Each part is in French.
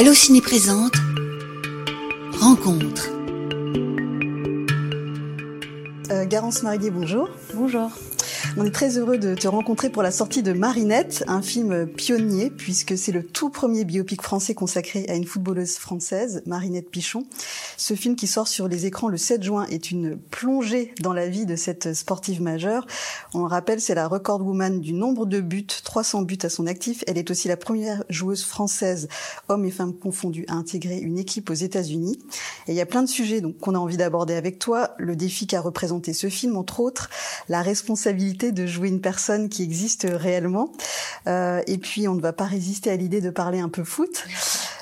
Allociné présente Rencontre. Euh, Garance Marillier, bonjour. Bonjour. On est très heureux de te rencontrer pour la sortie de Marinette, un film pionnier puisque c'est le tout premier biopic français consacré à une footballeuse française, Marinette Pichon. Ce film qui sort sur les écrans le 7 juin est une plongée dans la vie de cette sportive majeure. On le rappelle, c'est la record woman du nombre de buts, 300 buts à son actif. Elle est aussi la première joueuse française, hommes et femmes confondus, à intégrer une équipe aux États-Unis. Et il y a plein de sujets qu'on a envie d'aborder avec toi. Le défi qu'a représenté ce film, entre autres, la responsabilité de jouer une personne qui existe réellement. Euh, et puis, on ne va pas résister à l'idée de parler un peu foot.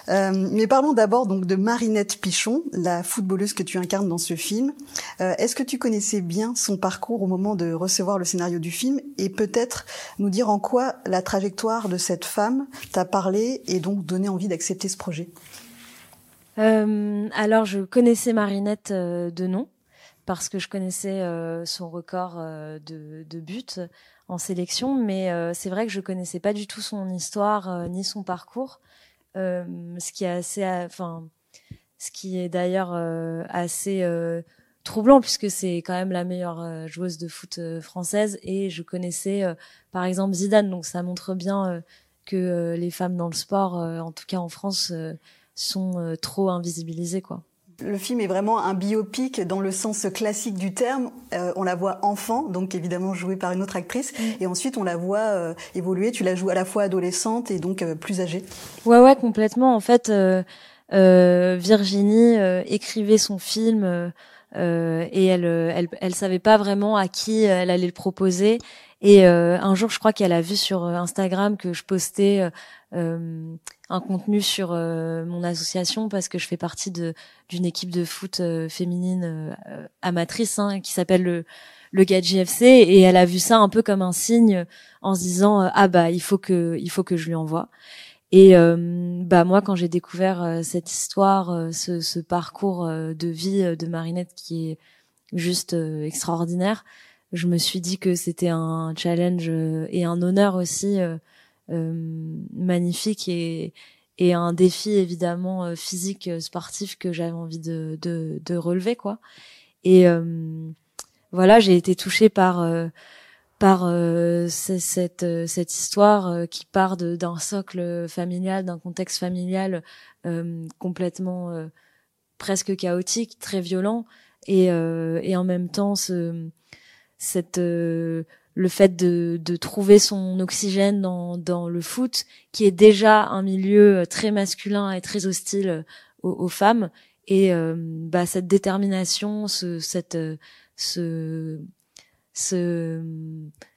Euh, mais parlons d'abord donc de Marinette Pichon, la footballeuse que tu incarnes dans ce film. Euh, Est-ce que tu connaissais bien son parcours au moment de recevoir le scénario du film et peut-être nous dire en quoi la trajectoire de cette femme t'a parlé et donc donné envie d'accepter ce projet? Euh, Alors, je connaissais Marinette euh, de nom parce que je connaissais euh, son record euh, de, de buts en sélection, mais euh, c'est vrai que je connaissais pas du tout son histoire ni son parcours, ce qui est assez, enfin, ce qui est d'ailleurs assez troublant puisque c'est quand même la meilleure joueuse de foot française. Et je connaissais par exemple Zidane, donc ça montre bien que les femmes dans le sport, en tout cas en France, sont trop invisibilisées, quoi. Le film est vraiment un biopic dans le sens classique du terme. Euh, on la voit enfant, donc évidemment jouée par une autre actrice, mm. et ensuite on la voit euh, évoluer. Tu la joues à la fois adolescente et donc euh, plus âgée. Ouais, ouais, complètement. En fait, euh, euh, Virginie écrivait son film et elle, elle, elle savait pas vraiment à qui elle allait le proposer. Et un jour, je crois qu'elle a vu sur Instagram que je postais euh, un contenu sur euh, mon association parce que je fais partie d'une équipe de foot euh, féminine amatrice hein, qui s'appelle le le Gadji FC et elle a vu ça un peu comme un signe en se disant ah bah il faut que il faut que je lui envoie et bah moi quand j'ai découvert cette histoire ce, ce, parcours de vie de Marinette qui est juste extraordinaire je me suis dit que c'était un challenge et un honneur aussi euh, magnifique et, et un défi évidemment euh, physique euh, sportif que j'avais envie de, de, de, relever quoi. Et voilà j'ai été touchée par par cette cette histoire qui part d'un socle familial d'un contexte familial complètement presque chaotique très violent et et en même temps ce cette le fait de, de trouver son oxygène dans, dans le foot, qui est déjà un milieu euh, très masculin et très hostile euh, aux, femmes, et euh, bah, cette détermination, ce, cette, ce, ce,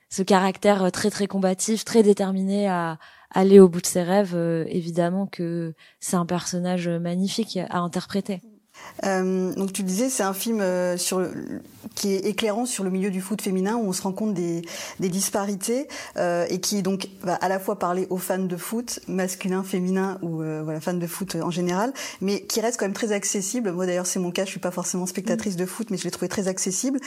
ce caractère très très combatif, très déterminé à aller au bout de ses rêves, évidemment que c'est un personnage magnifique à interpréter. Euh, donc tu disais, c'est un film euh, qui est éclairant sur le milieu du foot féminin où on se rend compte des, disparités euh, et qui donc va à la fois parler aux fans de foot, masculins, féminins ou fans de foot en général, mais qui reste quand même très accessible. Moi d'ailleurs c'est mon cas, je suis pas forcément spectatrice de foot, mais je l'ai trouvé très accessible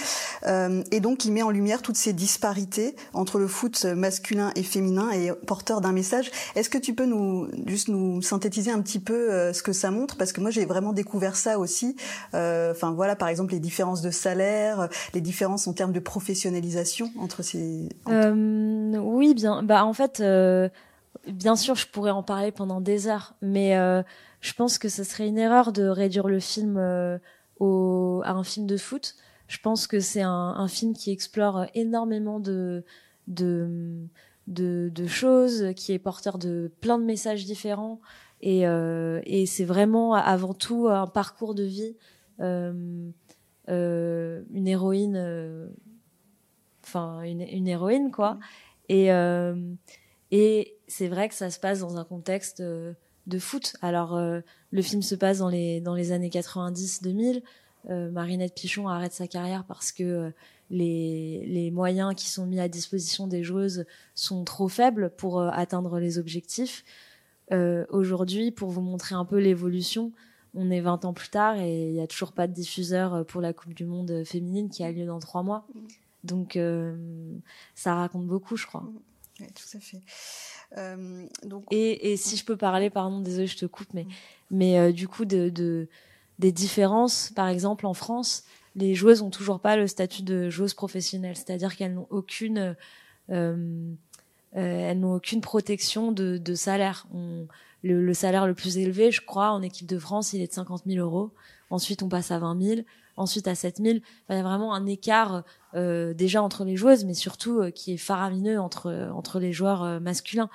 et donc il met en lumière toutes ces disparités entre le foot masculin et féminin et porteur d'un message. Est-ce que tu peux nous juste nous synthétiser un petit peu ce que ça montre? Parce que moi j'ai vraiment découvert ça Euh, enfin voilà, par exemple les différences de salaire, les différences en termes de professionnalisation entre ces. Euh, oui, bien. Bah en fait, euh, bien sûr, je pourrais en parler pendant des heures, mais je pense que ce serait une erreur de réduire le film à un film de foot. Je pense que c'est un, film qui explore énormément de, de choses, qui est porteur de plein de messages différents. Et, euh, et c'est vraiment avant tout un parcours de vie, euh, euh, une héroïne, enfin une, une, héroïne quoi. Et, euh, et c'est vrai que ça se passe dans un contexte de foot. Alors le film se passe dans les dans les années 90-2000. Marinette Pichon arrête sa carrière parce que les, les, moyens qui sont mis à disposition des joueuses sont trop faibles pour atteindre les objectifs. Euh, Aujourd'hui, pour vous montrer un peu l'évolution, on est 20 ans plus tard et il n'y a toujours pas de diffuseur euh, pour la Coupe du Monde féminine qui a lieu dans trois mois. Mm. Donc, euh, ça raconte beaucoup, je crois. Oui, tout à fait. Euh, donc... et, et, si je peux parler, pardon, désolé, je te coupe, mais, mais euh, du coup, de, de, des différences, par exemple, en France, les joueuses ont toujours pas le statut de joueuse professionnelle, c'est-à-dire qu'elles n'ont aucune, euh, elles n'ont aucune protection de, de salaire. Le, le, salaire le plus élevé, je crois, en équipe de France, il est de 50 000 euros. Ensuite, on passe à 20 000 ensuite à 7000. il y a vraiment un écart euh, déjà entre les joueuses, mais surtout euh, qui est faramineux entre entre les joueurs euh, masculins.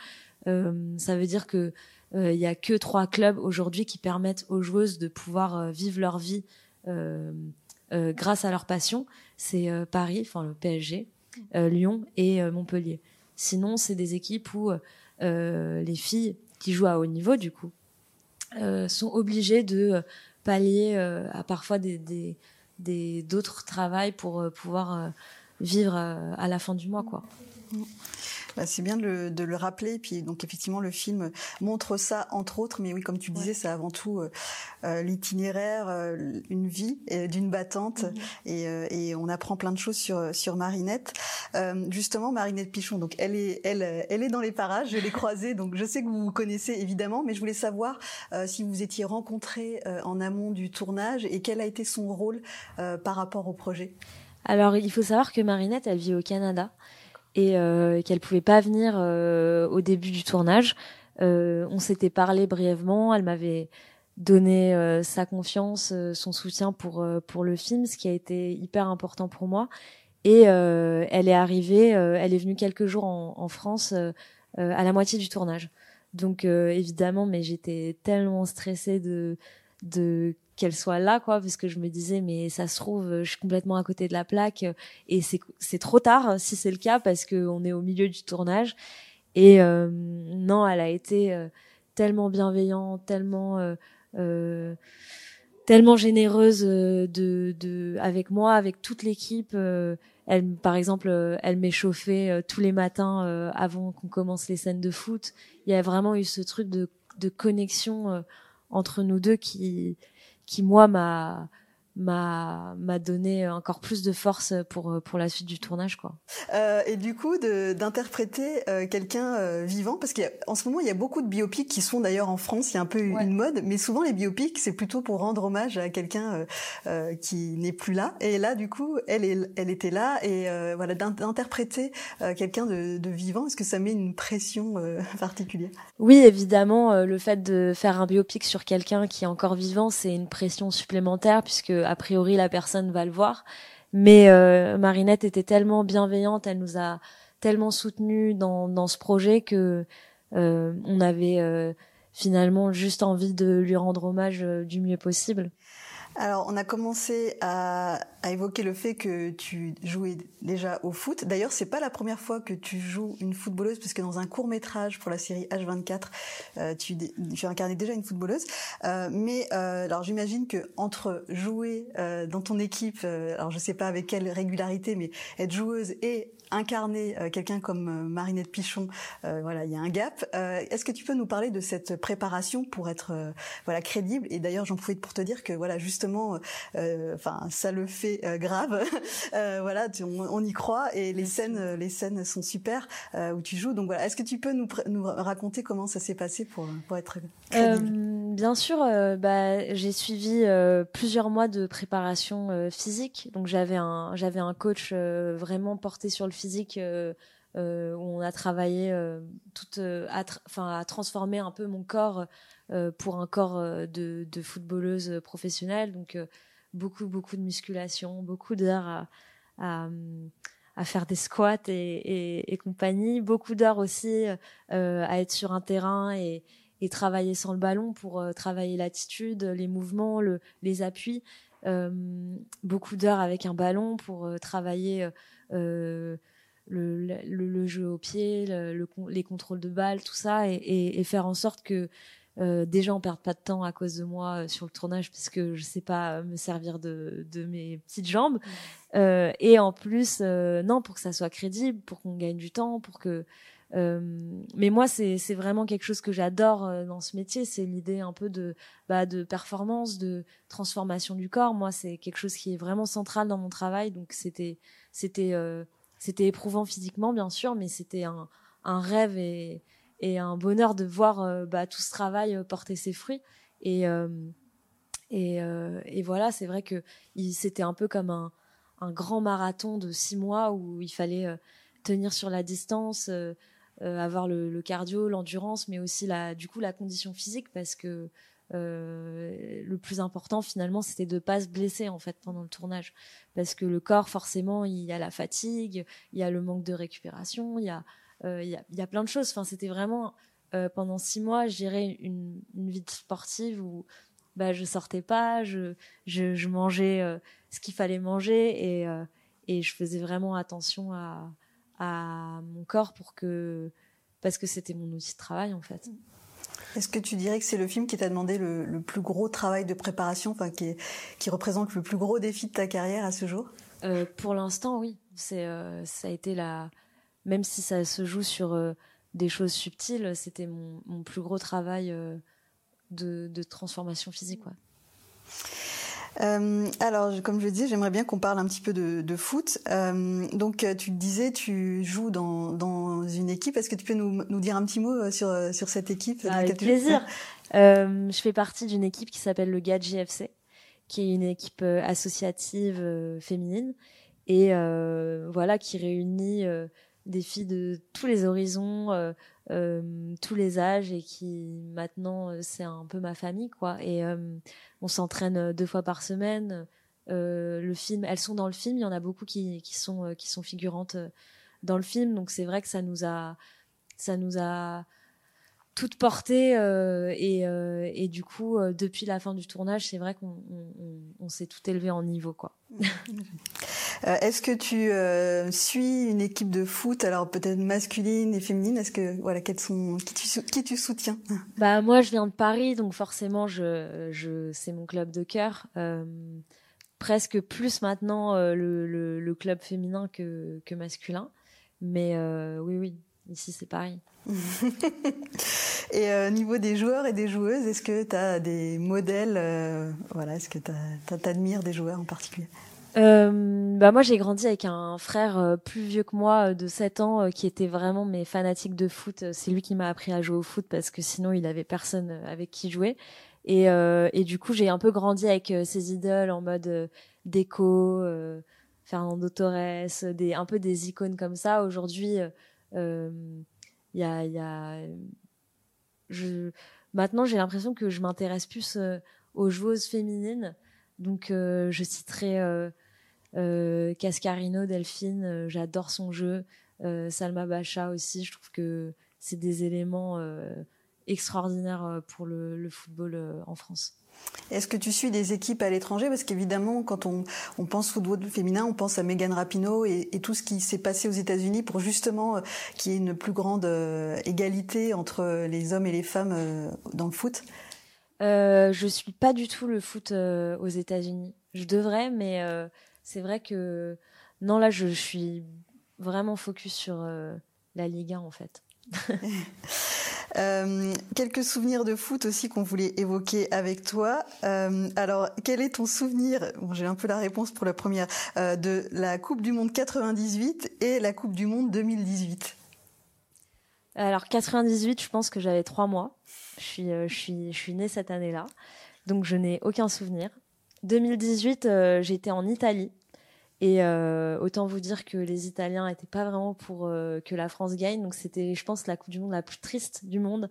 ça veut dire que il y a que trois clubs aujourd'hui qui permettent aux joueuses de pouvoir vivre leur vie grâce à leur passion. C'est Paris, enfin le PSG, Lyon et Montpellier. Sinon, c'est des équipes où les filles qui jouent à haut niveau, du coup, sont obligées de pallier à parfois des, des, d'autres travails pour euh, pouvoir euh, vivre euh, à la fin du mois, quoi. Bah, c'est bien de le, de le, rappeler. Puis donc effectivement, le film montre ça entre autres. Mais oui, comme tu disais, c'est avant tout euh, l'itinéraire, euh, une vie d'une battante, mhm. et, et, on apprend plein de choses sur sur Marinette. justement, Marinette Pichon. Donc elle est elle elle est dans les parages. Je l'ai croisée. Donc je sais que vous vous connaissez évidemment, mais je voulais savoir si vous étiez rencontrés en amont du tournage et quel a été son rôle par rapport au projet? Alors, il faut savoir que Marinette, elle vit au Canada et euh, qu'elle pouvait pas venir euh, au début du tournage. Euh, on s'était parlé brièvement. Elle m'avait donné euh, sa confiance, son soutien pour pour le film, ce qui a été hyper important pour moi. Et elle est arrivée, elle est venue quelques jours en, en France à la moitié du tournage. Donc évidemment, mais j'étais tellement stressée de de qu'elle soit là quoi parce que je me disais mais ça se trouve je suis complètement à côté de la plaque et c'est trop tard si c'est le cas parce que on est au milieu du tournage. Et euh, non elle a été euh, tellement bienveillante tellement euh, euh tellement généreuse de, de avec moi avec toute l'équipe elle par exemple elle m'échauffait tous les matins avant qu'on commence les scènes de foot. Il y a vraiment eu ce truc de de connexion entre nous deux qui qui moi m'a m'a m'a donné encore plus de force pour pour la suite du tournage quoi. Euh, et du coup d'interpréter euh, quelqu'un euh, vivant parce qu'en ce moment il y a beaucoup de biopics qui sont d'ailleurs en France il y a un peu une mode mais souvent les biopics c'est plutôt pour rendre hommage à quelqu'un euh, euh, qui n'est plus là. Et là du coup elle est, elle était là et voilà d'interpréter quelqu'un de, de, vivant est-ce que ça met une pression particulière? Oui évidemment le fait de faire un biopic sur quelqu'un qui est encore vivant c'est une pression supplémentaire puisque a priori la personne va le voir. Mais euh, Marinette était tellement bienveillante, elle nous a tellement soutenus dans, dans ce projet que euh, on avait euh, finalement juste envie de lui rendre hommage du mieux possible. Alors, on a commencé à, évoquer le fait que tu jouais déjà au foot. D'ailleurs, c'est pas la première fois que tu joues une footballeuse, parce que dans un court métrage pour la série H24, euh, tu, tu incarnais déjà une footballeuse. Euh, mais euh, alors, j'imagine que entre jouer euh, dans ton équipe, alors je sais pas avec quelle régularité, mais être joueuse et incarner euh, quelqu'un comme euh, Marinette Pichon, euh, voilà, il y a un gap. Est-ce que tu peux nous parler de cette préparation pour être voilà crédible? Et d'ailleurs, j'en profite pour te dire que voilà, justement, enfin, ça le fait grave. voilà, on, y croit et les scènes, les scènes sont super où tu joues. Donc voilà, est-ce que tu peux nous, nous raconter comment ça s'est passé pour pour être crédible? Bien sûr, bah, j'ai suivi plusieurs mois de préparation physique. Donc j'avais un coach vraiment porté sur le physique euh, euh, où on a travaillé euh, à, à transformer un peu mon corps pour un corps de, footballeuse professionnelle. Donc beaucoup beaucoup de musculation, beaucoup d'heures à, faire des squats et, compagnie, beaucoup d'heures aussi à être sur un terrain et, et travailler sans le ballon pour travailler l'attitude, les mouvements, le, les appuis. beaucoup d'heures avec un ballon pour travailler euh, le, le, jeu au pied, le, les contrôles de balles, tout ça, et, et, faire en sorte que euh, déjà on perde pas de temps à cause de moi euh, sur le tournage puisque je sais pas me servir de, de mes petites jambes mmh. euh, et en plus euh, non pour que ça soit crédible pour qu'on gagne du temps pour que mais moi c'est vraiment quelque chose que j'adore dans ce métier. C'est l'idée un peu de bah, de performance de transformation du corps. Moi c'est quelque chose qui est vraiment central dans mon travail. Donc c'était c'était c'était éprouvant physiquement bien sûr mais c'était un, un rêve et, et un bonheur de voir bah, tout ce travail porter ses fruits. Et, et, et voilà, c'est vrai que c'était un peu comme un, un, grand marathon de six mois où il fallait tenir sur la distance, avoir le, cardio, l'endurance, mais aussi la, du coup la condition physique parce que euh, le plus important finalement c'était de pas se blesser en fait pendant le tournage. Parce que le corps forcément il y a la fatigue il y a le manque de récupération il y a euh, il, y a, il y a plein de choses. Enfin c'était vraiment euh, pendant six mois je dirais une, une vie sportive où bah je sortais pas je je, je mangeais euh, ce qu'il fallait manger et euh, et je faisais vraiment attention à à mon corps pour que parce que c'était mon outil de travail en fait. Est-ce que tu dirais que c'est le film qui t'a demandé le, le, plus gros travail de préparation, enfin qui, est, qui représente le plus gros défi de ta carrière à ce jour? Euh, Pour l'instant, oui. C'est euh, ça a été la, même si ça se joue sur euh, des choses subtiles, c'était mon, mon, plus gros travail de, de, transformation physique. Ouais. Euh, alors, comme je le disais, j'aimerais bien qu'on parle un petit peu de, de foot. Euh, donc, euh, tu disais, tu joues dans, dans une équipe. Est-ce que tu peux nous, nous, dire un petit mot euh, sur, sur cette équipe Avec plaisir. Euh, je fais partie d'une équipe qui s'appelle le GAD JFC, qui est une équipe associative féminine et voilà qui réunit des filles de tous les horizons, euh, tous les âges et qui maintenant euh, c'est un peu ma famille quoi. Et euh, on s'entraîne deux fois par semaine. Le film, elles sont dans le film. Il y en a beaucoup qui, qui sont qui sont figurantes dans le film. Donc c'est vrai que ça nous a ça nous a toute portée euh, et, euh, et du coup euh, depuis la fin du tournage c'est vrai qu'on on, on, s'est tout élevé en niveau quoi. Est-ce que tu suis une équipe de foot alors peut-être masculine et féminine Est-ce que voilà quels sont qui tu qui tu soutiens? Bah moi je viens de Paris donc forcément je je c'est mon club de cœur. Presque plus maintenant le, le, le club féminin que que masculin. Mais oui oui ici c'est pareil. et euh, niveau des joueurs et des joueuses, est-ce que tu as des modèles euh, Voilà, est-ce que tu admires des joueurs en particulier? Euh, bah moi j'ai grandi avec un frère euh, plus vieux que moi de 7 ans euh, qui était vraiment mes fanatiques de foot. C'est lui qui m'a appris à jouer au foot parce que sinon il avait personne avec qui jouer. Et, et du coup j'ai un peu grandi avec ses idoles en mode déco, Fernando Torres, des un peu des icônes comme ça. Aujourd'hui il y a, je maintenant j'ai l'impression que je m'intéresse plus euh, aux joueuses féminines. Donc euh, je citerai euh, Cascarino Delphine j'adore son jeu. Salma Bacha aussi je trouve que c'est des éléments extraordinaires pour le football en France est-ce que tu suis des équipes à l'étranger? Parce qu'évidemment, quand on, on pense football féminin, on pense à Megan Rapinoe et, et tout ce qui s'est passé aux États-Unis pour justement euh, qu'il y ait une plus grande euh, égalité entre les hommes et les femmes euh, dans le foot. Je suis pas du tout le foot aux États-Unis. Je devrais, mais c'est vrai que non là, je, je suis vraiment focus sur la Ligue 1 en fait. Euh, quelques souvenirs de foot aussi qu'on voulait évoquer avec toi. Euh, alors, quel est ton souvenir? Bon, J'ai un peu la réponse pour la première euh, de la Coupe du Monde 98 et la Coupe du Monde 2018. Alors 98, je pense que j'avais trois mois. Je suis, je suis, je suis née cette année-là, donc je n'ai aucun souvenir. 2018, euh, j'étais en Italie et euh, autant vous dire que les Italiens étaient pas vraiment pour euh, que la France gagne. Donc c'était, je pense, la Coupe du Monde la plus triste du monde.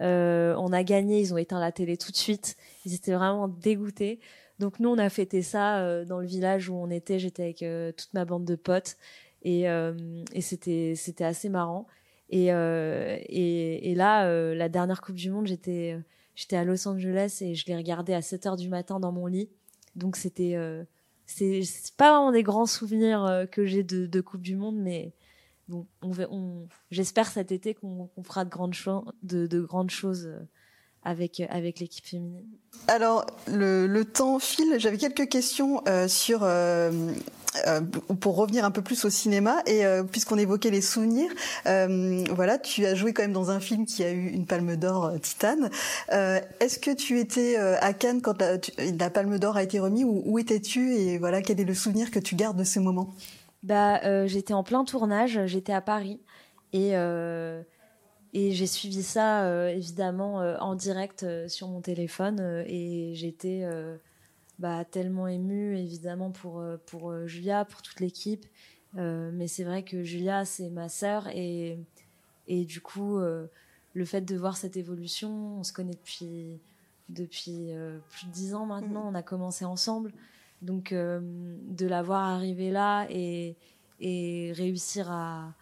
Euh, on a gagné, ils ont éteint la télé tout de suite. Ils étaient vraiment dégoûtés. Donc nous, on a fêté ça euh, dans le village où on était. J'étais avec euh, toute ma bande de potes et, euh, et c'était c'était assez marrant. Et, et, et là, la dernière Coupe du Monde, j'étais j'étais à Los Angeles et je l'ai regardé à 7 heures du matin dans mon lit. Donc c'était c'est pas vraiment des grands souvenirs euh, que j'ai de, de, Coupe du Monde, mais bon, on, on j'espère cet été qu'on qu fera de grandes, de, de grandes choses euh, avec avec l'équipe féminine. Alors le, le temps file. J'avais quelques questions euh, sur euh, euh, pour revenir un peu plus au cinéma et euh, puisqu'on évoquait les souvenirs, euh, voilà, tu as joué quand même dans un film qui a eu une Palme d'Or Titane. Est-ce que tu étais à Cannes quand la, Palme d'Or a été remise ou où étais-tu et voilà quel est le souvenir que tu gardes de ce moment? Bah j'étais en plein tournage, j'étais à Paris et j'ai suivi ça évidemment en direct sur mon téléphone et j'étais bah, tellement émue évidemment pour pour Julia, pour toute l'équipe. mais c'est vrai que Julia c'est ma sœur et et du coup le fait de voir cette évolution, on se connaît depuis depuis euh, plus de dix ans maintenant. Mm. On a commencé ensemble, donc euh, de la voir arriver là et, et réussir à,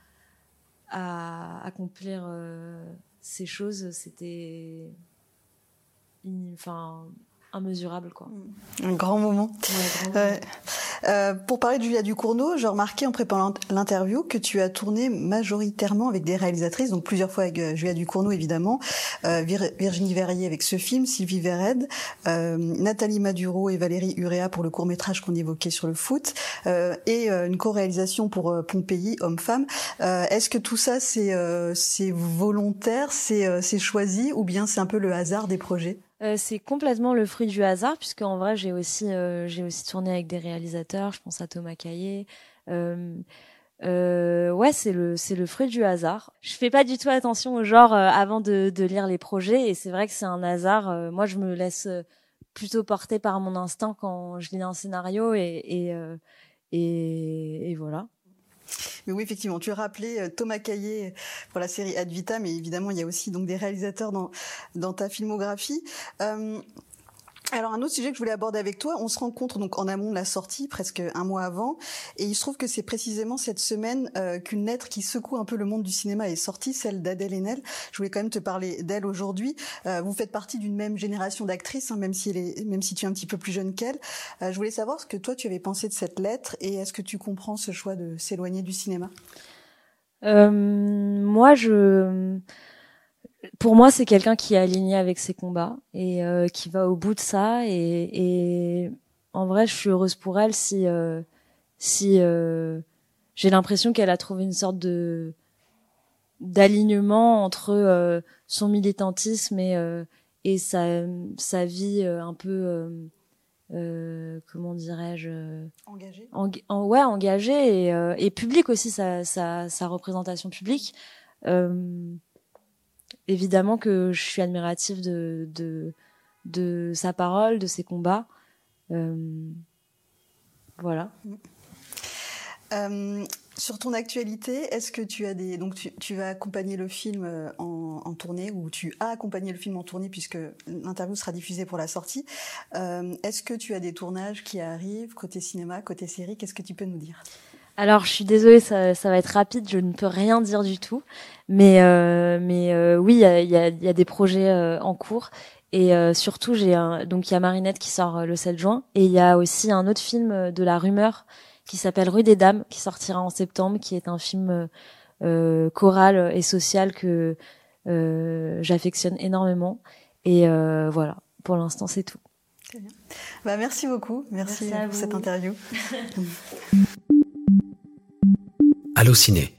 à accomplir euh, ces choses, c'était enfin immesurable quoi. Un grand moment. Euh, pour parler de Julia Ducournau, j'ai remarqué en préparant l'interview que tu as tourné majoritairement avec des réalisatrices, donc plusieurs fois avec euh, Julia Ducournau évidemment, euh, Virginie Verrier avec ce film, Sylvie Vered, Nathalie Maduro et Valérie Urea pour le court métrage qu'on évoquait sur le foot, et une co-réalisation pour Pompéi, homme-femme. Est-ce que tout ça c'est volontaire, c'est c'est choisi, ou bien c'est un peu le hasard des projets? Euh, c'est complètement le fruit du hasard, puisque en vrai, j'ai aussi, euh, j'ai aussi tourné avec des réalisateurs. Je pense à Thomas Caillé. Euh, euh, ouais, c'est le, c'est le fruit du hasard. Je fais pas du tout attention au genre avant de, de lire les projets, et c'est vrai que c'est un hasard. moi, je me laisse plutôt porter par mon instinct quand je lis un scénario, et, et, et, et voilà. Mais oui, effectivement, tu as rappelé euh, Thomas Caillé pour la série Ad Vitam, mais évidemment, il y a aussi donc des réalisateurs dans, dans ta filmographie. Euh, alors un autre sujet que je voulais aborder avec toi, on se rencontre donc en amont de la sortie, presque un mois avant, et il se trouve que c'est précisément cette semaine euh, qu'une lettre qui secoue un peu le monde du cinéma est sortie, celle d'Adèle Haenel. Je voulais quand même te parler d'elle aujourd'hui. Euh, vous faites partie d'une même génération d'actrices, hein, même si elle est, tu es un petit peu plus jeune qu'elle. Euh, je voulais savoir ce que toi tu avais pensé de cette lettre et est-ce que tu comprends ce choix de s'éloigner du cinéma? Moi, je pour moi, c'est quelqu'un qui est aligné avec ses combats et euh, qui va au bout de ça. Et, et, en vrai, je suis heureuse pour elle si euh, si euh, j'ai l'impression qu'elle a trouvé une sorte de d'alignement entre son militantisme et et sa sa vie un peu comment dirais-je engagée en, ouais engagée et, et publique aussi sa, sa, sa représentation publique évidemment que je suis admirative de, de, sa parole, de ses combats. Euh, voilà. Euh, sur ton actualité, est-ce que tu as des donc tu, vas accompagner le film euh, en, tournée ou tu as accompagné le film en tournée puisque l'interview sera diffusée pour la sortie. Est-ce que tu as des tournages qui arrivent côté cinéma, côté série? Qu'est-ce que tu peux nous dire? Alors, je suis désolée, ça, ça, va être rapide, je ne peux rien dire du tout. Mais, euh, mais euh, oui, il y a, y, a, y a, des projets euh, en cours. Et euh, surtout, j'ai donc il y a Marinette qui sort le 7 juin. Et il y a aussi un autre film de la rumeur qui s'appelle Rue des Dames, qui sortira en septembre, qui est un film choral et social que j'affectionne énormément. Et voilà, pour l'instant, c'est tout. Bah, merci beaucoup. Merci, merci pour cette interview. Allociné.